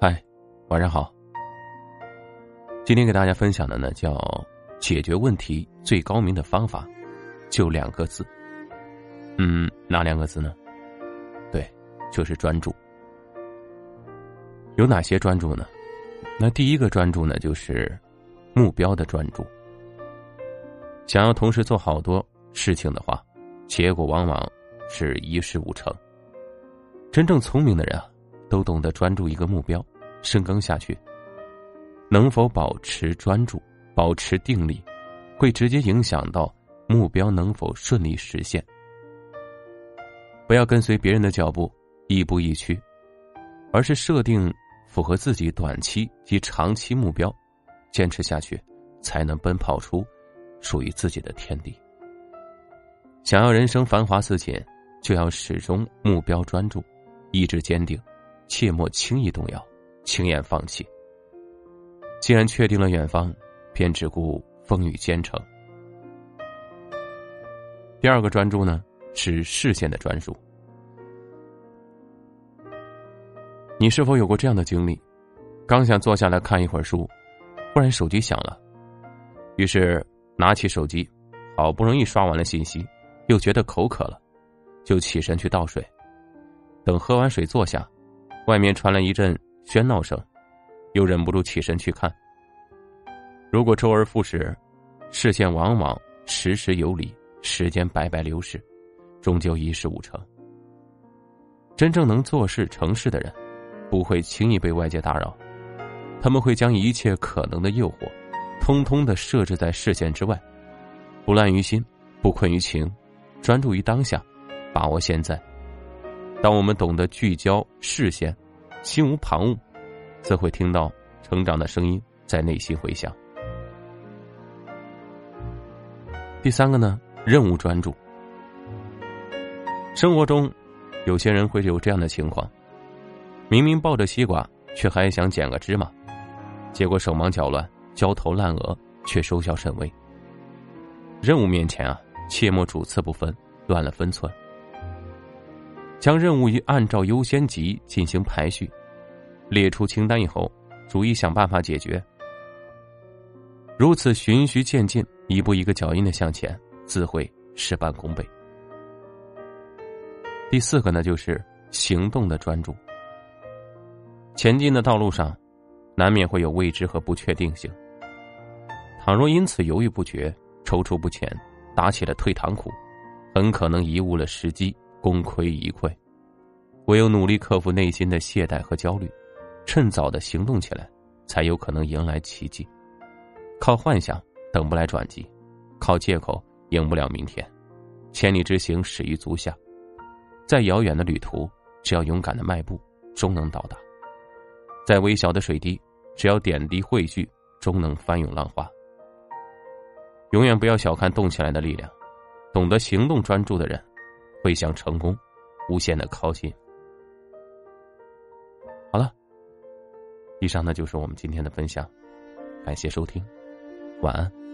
嗨，晚上好。今天给大家分享的呢，叫解决问题最高明的方法，就两个字。嗯，哪两个字呢？对，就是专注。有哪些专注呢？那第一个专注呢，就是目标的专注。想要同时做好多事情的话，结果往往是一事无成。真正聪明的人啊，都懂得专注一个目标，深耕下去。能否保持专注、保持定力，会直接影响到目标能否顺利实现。不要跟随别人的脚步，亦步亦趋，而是设定符合自己短期及长期目标，坚持下去，才能奔跑出属于自己的天地。想要人生繁华似锦，就要始终目标专注。意志坚定，切莫轻易动摇，轻言放弃。既然确定了远方，便只顾风雨兼程。第二个专注呢，是视线的专注。你是否有过这样的经历？刚想坐下来看一会儿书，忽然手机响了，于是拿起手机，好不容易刷完了信息，又觉得口渴了，就起身去倒水。等喝完水坐下，外面传来一阵喧闹声，又忍不住起身去看。如果周而复始，视线往往时时有理，时间白白流逝，终究一事无成。真正能做事成事的人，不会轻易被外界打扰，他们会将一切可能的诱惑，通通的设置在视线之外，不乱于心，不困于情，专注于当下，把握现在。当我们懂得聚焦视线，心无旁骛，则会听到成长的声音在内心回响。第三个呢，任务专注。生活中，有些人会有这样的情况：明明抱着西瓜，却还想捡个芝麻，结果手忙脚乱，焦头烂额，却收效甚微。任务面前啊，切莫主次不分，乱了分寸。将任务以按照优先级进行排序，列出清单以后，逐一想办法解决。如此循序渐进，一步一个脚印的向前，自会事半功倍。第四个呢，就是行动的专注。前进的道路上，难免会有未知和不确定性。倘若因此犹豫不决、踌躇不前，打起了退堂鼓，很可能贻误了时机。功亏一篑，唯有努力克服内心的懈怠和焦虑，趁早的行动起来，才有可能迎来奇迹。靠幻想等不来转机，靠借口赢不了明天。千里之行，始于足下。再遥远的旅途，只要勇敢的迈步，终能到达。再微小的水滴，只要点滴汇聚，终能翻涌浪花。永远不要小看动起来的力量，懂得行动专注的人。会向成功无限的靠近。好了，以上呢就是我们今天的分享，感谢收听，晚安。